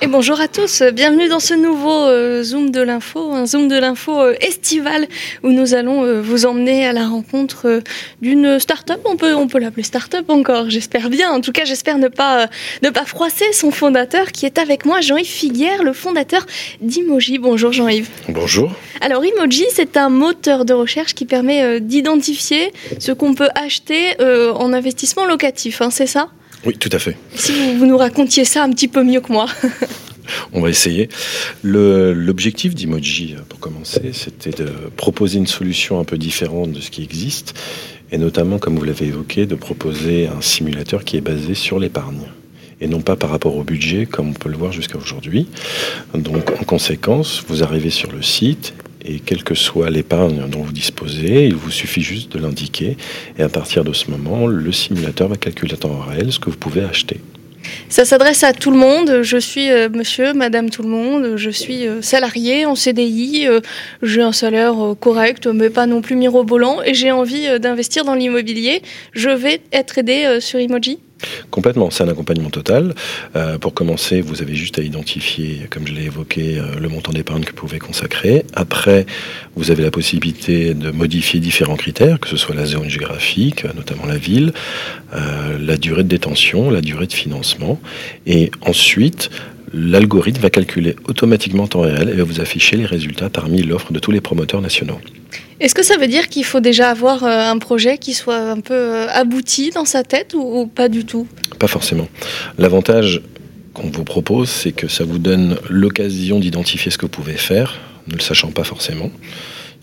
Et bonjour à tous, bienvenue dans ce nouveau euh, Zoom de l'info, un Zoom de l'info euh, estival où nous allons euh, vous emmener à la rencontre d'une start-up, on peut, on peut l'appeler start-up encore, j'espère bien, en tout cas j'espère ne pas, ne pas froisser son fondateur qui est avec moi, Jean-Yves Figuière, le fondateur d'Imoji. Bonjour Jean-Yves. Bonjour. Alors Emoji, c'est un moteur de recherche qui permet d'identifier ce qu'on peut acheter en investissement locatif, hein, c'est ça? Oui, tout à fait. Si vous, nous racontiez ça un petit peu mieux que moi. On va essayer. L'objectif d'Emoji, euh, pour commencer, c'était de proposer une solution un peu différente de ce qui existe, et notamment, comme vous l'avez évoqué, de proposer un simulateur qui est basé sur l'épargne et non pas par rapport au budget comme on peut le voir jusqu'à aujourd'hui. Donc en conséquence, vous arrivez sur le site et quelle que soit l'épargne dont vous disposez, il vous suffit juste de l'indiquer. Et à partir de ce moment, le simulateur va calculer à temps réel ce que vous pouvez acheter. Ça s'adresse à tout le monde. Je suis euh, monsieur, madame tout le monde. Je suis euh, salarié en CDI. Euh, j'ai un salaire correct, mais pas non plus mirobolant. Et j'ai envie d'investir dans l'immobilier. Je vais être aidé sur Emoji Complètement, c'est un accompagnement total. Euh, pour commencer, vous avez juste à identifier, comme je l'ai évoqué, euh, le montant d'épargne que vous pouvez consacrer. Après, vous avez la possibilité de modifier différents critères, que ce soit la zone géographique, notamment la ville, euh, la durée de détention, la durée de financement. Et ensuite, l'algorithme va calculer automatiquement en temps réel et va vous afficher les résultats parmi l'offre de tous les promoteurs nationaux. Est-ce que ça veut dire qu'il faut déjà avoir euh, un projet qui soit un peu euh, abouti dans sa tête ou, pas du tout? Pas forcément. L'avantage qu'on vous propose, c'est que ça vous donne l'occasion d'identifier ce que vous pouvez faire, ne le sachant pas forcément.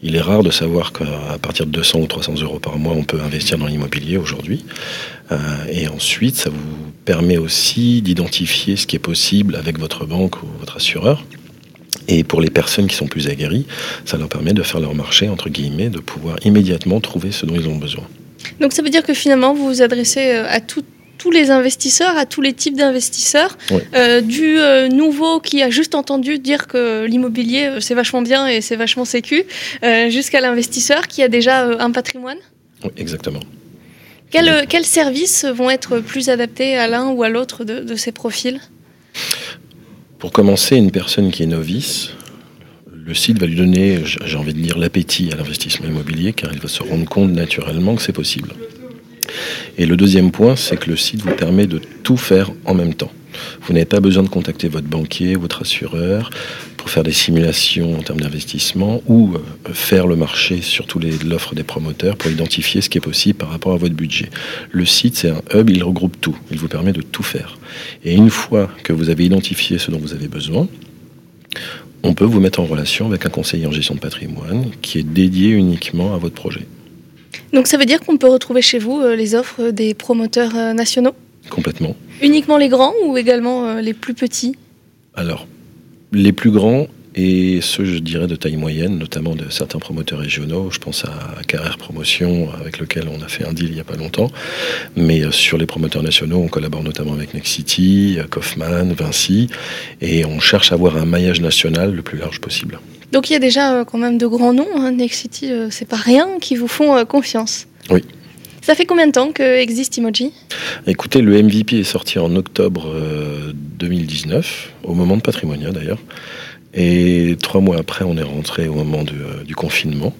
Il est rare de savoir qu'à partir de 200 ou 300 euros par mois, on peut investir dans l'immobilier aujourd'hui. Euh, et ensuite, ça vous permet aussi d'identifier ce qui est possible avec votre banque ou votre assureur. Et pour les personnes qui sont plus aguerries, ça leur permet de faire leur marché, entre guillemets, de pouvoir immédiatement trouver ce dont ils ont besoin. Donc ça veut dire que finalement, vous vous adressez euh, à tous les investisseurs, à tous les types d'investisseurs, euh, du euh, nouveau qui a juste entendu dire que l'immobilier c'est vachement bien et c'est vachement sécu, jusqu'à l'investisseur qui a déjà un patrimoine Oui, exactement. Quels, services vont être plus adaptés à l'un ou à l'autre de ces profils? Pour commencer, une personne qui est novice, le site va lui donner, j'ai envie de dire, l'appétit à l'investissement immobilier, car il va se rendre compte naturellement que c'est possible. Et le deuxième point, c'est que le site vous permet de tout faire en même temps. Vous n'avez pas besoin de contacter votre banquier, votre assureur, pour faire des simulations en termes d'investissement ou euh, faire le marché sur l'offre des promoteurs pour identifier ce qui est possible par rapport à votre budget. Le site, c'est un hub, il regroupe tout. Il vous permet de tout faire. Et une fois que vous avez identifié ce dont vous avez besoin, on peut vous mettre en relation avec un conseiller en gestion de patrimoine qui est dédié uniquement à votre projet. Donc ça veut dire qu'on peut retrouver chez vous euh, les offres des promoteurs euh, nationaux? Complètement. Uniquement les grands ou également euh, les plus petits? Alors, les plus grands et ceux, je dirais, de taille moyenne, notamment de certains promoteurs régionaux. Je pense à Carrère Promotion, avec lequel on a fait un deal il n'y a pas longtemps. Mais euh, sur les promoteurs nationaux, on collabore notamment avec Nexity, euh, Kaufman, Vinci, et on cherche à avoir un maillage national le plus large possible. Donc il y a déjà quand même de grands noms, hein. Nexity, c'est pas rien, qui vous font confiance? Oui. Ça fait combien de temps que existe Emoji? Écoutez, le MVP est sorti en octobre 2019, euh, au moment de Patrimonia d'ailleurs. Et trois mois après, on est rentré au moment euh, du confinement.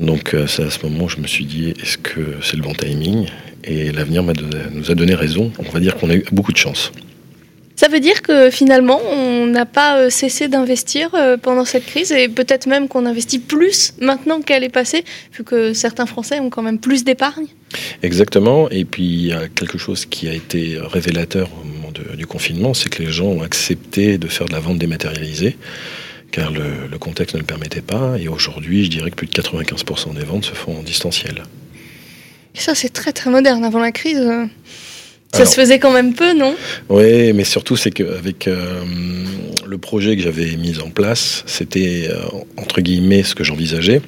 Donc euh, c'est à ce moment où je me suis dit, est-ce que c'est le bon timing? Et l'avenir nous a donné raison. On va dire qu'on a eu beaucoup de chance. Ça veut dire que finalement, on n'a pas euh, cessé d'investir euh, pendant cette crise et peut-être même qu'on investit plus maintenant qu'elle est passée, vu que certains Français ont quand même plus d'épargne? Exactement. Et puis, il y a quelque chose qui a été révélateur au moment du confinement, c'est que les gens ont accepté de faire de la vente dématérialisée car le, contexte ne le permettait pas. Et aujourd'hui, je dirais que plus de 95% des ventes se font en distanciel. Et ça, c'est très très moderne. Avant la crise, ça se faisait quand même peu, non? Oui, mais surtout, c'est qu'avec euh, le projet que j'avais mis en place, c'était, euh, entre guillemets, ce que j'envisageais.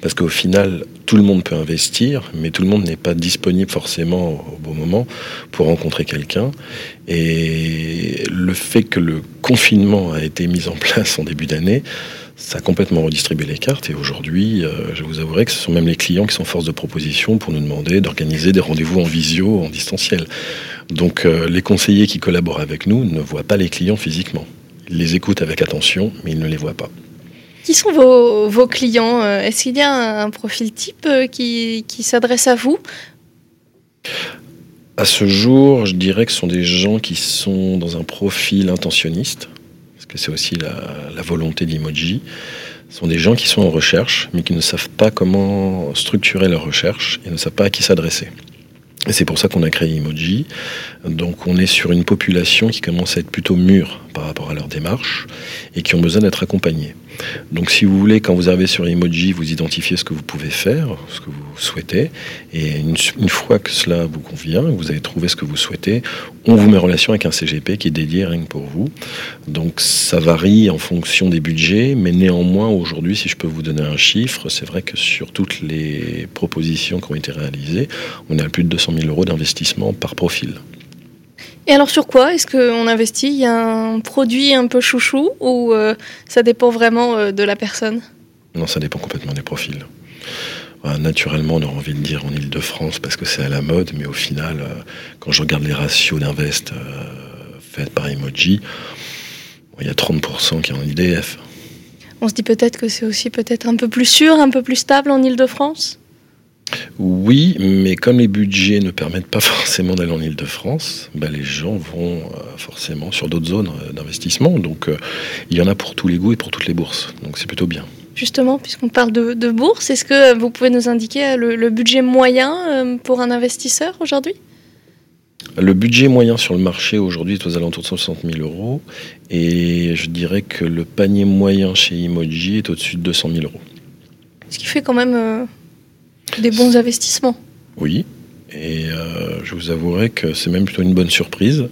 Parce qu'au final, tout le monde peut investir, mais tout le monde n'est pas disponible forcément au bon moment pour rencontrer quelqu'un. Et le fait que le confinement a été mis en place en début d'année, Ça a complètement redistribué les cartes et aujourd'hui, euh, je vous avouerai que ce sont même les clients qui sont force de proposition pour nous demander d'organiser des rendez-vous en visio, en distanciel. Donc euh, les conseillers qui collaborent avec nous ne voient pas les clients physiquement. Ils les écoutent avec attention, mais ils ne les voient pas. Qui sont vos, clients Est-ce qu'il y a un profil type qui, qui s'adresse à vous? À ce jour, je dirais que ce sont des gens qui sont dans un profil intentionniste que c'est aussi la, volonté d'Emoji, sont des gens qui sont en recherche, mais qui ne savent pas comment structurer leur recherche et ne savent pas à qui s'adresser. Et c'est pour ça qu'on a créé Emoji. Donc on est sur une population qui commence à être plutôt mûre par rapport à leur démarche et qui ont besoin d'être accompagnés. Donc si vous voulez, quand vous arrivez sur Emoji, vous identifiez ce que vous pouvez faire, ce que vous souhaitez, et une, fois que cela vous convient, vous avez trouvé ce que vous souhaitez, on vous met en relation avec un CGP qui est dédié rien que pour vous. Donc ça varie en fonction des budgets, mais néanmoins aujourd'hui, si je peux vous donner un chiffre, c'est vrai que sur toutes les propositions qui ont été réalisées, on à plus de 200 000 euros d'investissement par profil. Et alors sur quoi est-ce qu'on investit? Il y a un produit un peu chouchou ou euh, ça dépend vraiment euh, de la personne? Non, ça dépend complètement des profils. naturellement, on aurait envie de dire en Ile-de-France parce que c'est à la mode, mais au final, euh, quand je regarde les ratios d'invest faits par Emoji, il y a 30% qui est en IDF. On se dit peut-être que c'est aussi peut-être un peu plus sûr, un peu plus stable en Ile-de-France? Oui, mais comme les budgets ne permettent pas forcément d'aller en Ile-de-France, bah, les gens vont euh, forcément sur d'autres zones euh, d'investissement. Donc euh, il y en a pour tous les goûts et pour toutes les bourses. Donc c'est plutôt bien. Justement, puisqu'on parle de, bourse, est-ce que vous pouvez nous indiquer le, budget moyen pour un investisseur aujourd'hui? Le budget moyen sur le marché aujourd'hui est aux alentours de 160 000 euros et je dirais que le panier moyen chez Emoji est au-dessus de 200 000 euros. Ce qui fait quand même des bons investissements. Oui, et euh, je vous avouerai que c'est même plutôt une bonne surprise.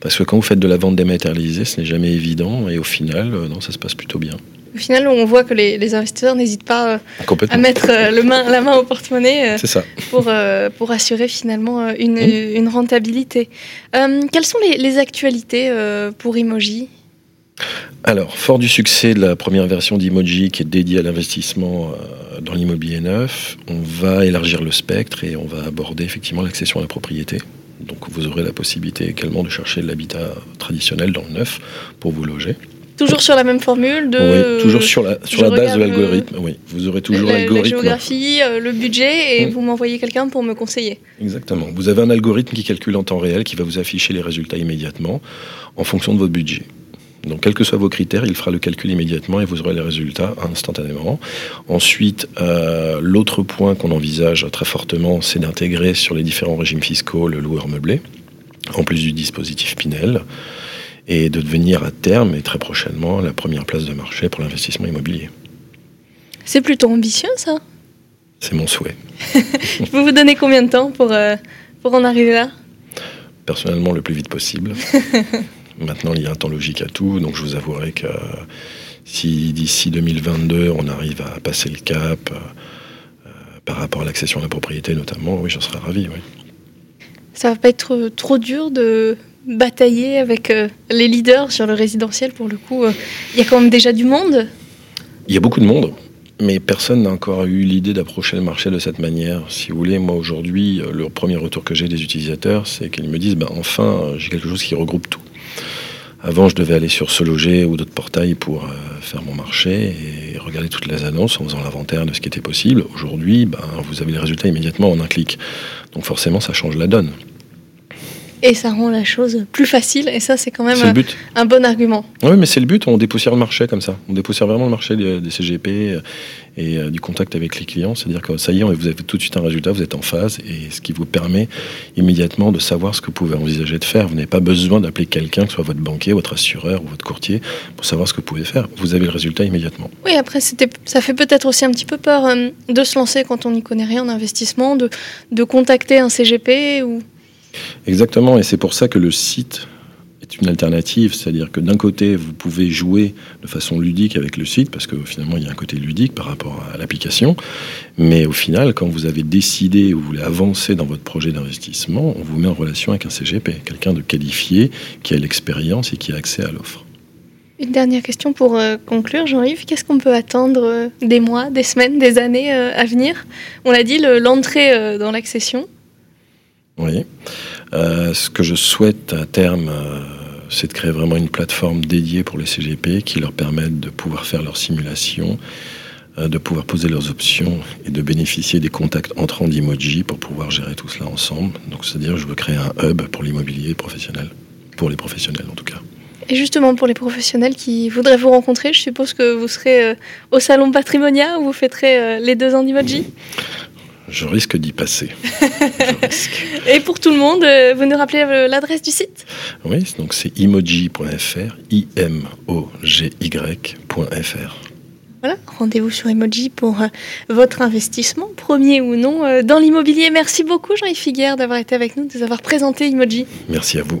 Parce que quand vous faites de la vente dématérialisée, ce n'est jamais évident. Et au final, euh, non, ça se passe plutôt bien. Au final, on voit que les, investisseurs n'hésitent pas euh, à mettre le main, la main au porte-monnaie Pour, pour assurer finalement une, mmh. une rentabilité. quelles sont les, les actualités pour Emoji? Alors, fort du succès de la première version d'Emoji qui est dédiée à l'investissement euh, dans l'immobilier neuf, on va élargir le spectre et on va aborder effectivement l'accession à la propriété. Donc vous aurez la possibilité également de chercher l'habitat traditionnel dans le neuf pour vous loger. Toujours sur la même formule de. Oui, toujours sur la, sur la base de l'algorithme. Oui, vous aurez toujours l'algorithme. La géographie, euh, le budget, et mmh. vous m'envoyez quelqu'un pour me conseiller. Exactement. Vous avez un algorithme qui calcule en temps réel, qui va vous afficher les résultats immédiatement en fonction de votre budget. Donc, quels que soient vos critères, il fera le calcul immédiatement et vous aurez les résultats instantanément. Ensuite, euh, l'autre point qu'on envisage très fortement, c'est d'intégrer sur les différents régimes fiscaux le loueur meublé, en plus du dispositif Pinel, et de devenir à terme et très prochainement la première place de marché pour l'investissement immobilier. C'est plutôt ambitieux, ça? C'est mon souhait. Je peux vous donner combien de temps pour, euh, pour en arriver là? Personnellement, le plus vite possible. Maintenant, il y a un temps logique à tout, donc je vous avouerai que si d'ici 2022, on arrive à passer le cap euh, par rapport à l'accession à la propriété notamment, oui, j'en serais ravi. Oui. Ça va pas être trop dur de batailler avec euh, les leaders sur le résidentiel pour le coup. Euh, il y a quand même déjà du monde? Il y a beaucoup de monde. Mais personne n'a encore eu l'idée d'approcher le marché de cette manière. Si vous voulez, moi aujourd'hui, le premier retour que j'ai des utilisateurs, c'est qu'ils me disent, ben, enfin, j'ai quelque chose qui regroupe tout. Avant, je devais aller sur Se Loger ou d'autres portails pour euh, faire mon marché et regarder toutes les annonces en faisant l'inventaire de ce qui était possible. Aujourd'hui, ben, vous avez les résultats immédiatement en un clic. Donc forcément, ça change la donne et ça rend la chose plus facile. Et ça, c'est quand même un, bon argument. Oui, mais c'est le but. On dépoussière le marché comme ça. On dépoussière vraiment le marché des, CGP et euh, du contact avec les clients. C'est-à-dire que ça y est, vous avez tout de suite un résultat, vous êtes en phase, et ce qui vous permet immédiatement de savoir ce que vous pouvez envisager de faire. Vous n'avez pas besoin d'appeler quelqu'un, que ce soit votre banquier, votre assureur ou votre courtier, pour savoir ce que vous pouvez faire. Vous avez le résultat immédiatement. Oui, après, ça fait peut-être aussi un petit peu peur euh, de se lancer quand on n'y connaît rien en investissement, de, de contacter un CGP ou Exactement, et c'est pour ça que le site est une alternative, c'est-à-dire que d'un côté, vous pouvez jouer de façon ludique avec le site, parce que finalement, il y a un côté ludique par rapport à l'application, mais au final, quand vous avez décidé ou vous voulez avancer dans votre projet d'investissement, on vous met en relation avec un CGP, quelqu'un de qualifié, qui a l'expérience et qui a accès à l'offre. Une dernière question pour euh, conclure, Jean-Yves. Qu'est-ce qu'on peut attendre euh, des mois, des semaines, des années euh, à venir? On l'a dit, l'entrée dans l'accession. Oui. Ce que je souhaite à terme, c'est de créer vraiment une plateforme dédiée pour les CGP qui leur permette de pouvoir faire leurs simulations, de pouvoir poser leurs options et de bénéficier des contacts entrants d'Emoji pour pouvoir gérer tout cela ensemble. Donc, c'est-à-dire, je veux créer un hub pour l'immobilier professionnel, pour les professionnels en tout cas. Et justement, pour les professionnels qui voudraient vous rencontrer, je suppose que vous serez euh, au salon Patrimonia où vous fêterez euh, les deux ans d'Emoji? Je risque d'y passer. Et pour tout le monde, euh, vous nous rappelez l'adresse du site? Oui, donc c'est emoji.fr, I-M-O-G-Y.fr. Voilà, rendez-vous sur Emoji pour votre investissement, premier ou non, dans l'immobilier. Merci beaucoup Jean-Yves Figuère d'avoir été avec nous, de nous avoir présenté Emoji. Merci à vous.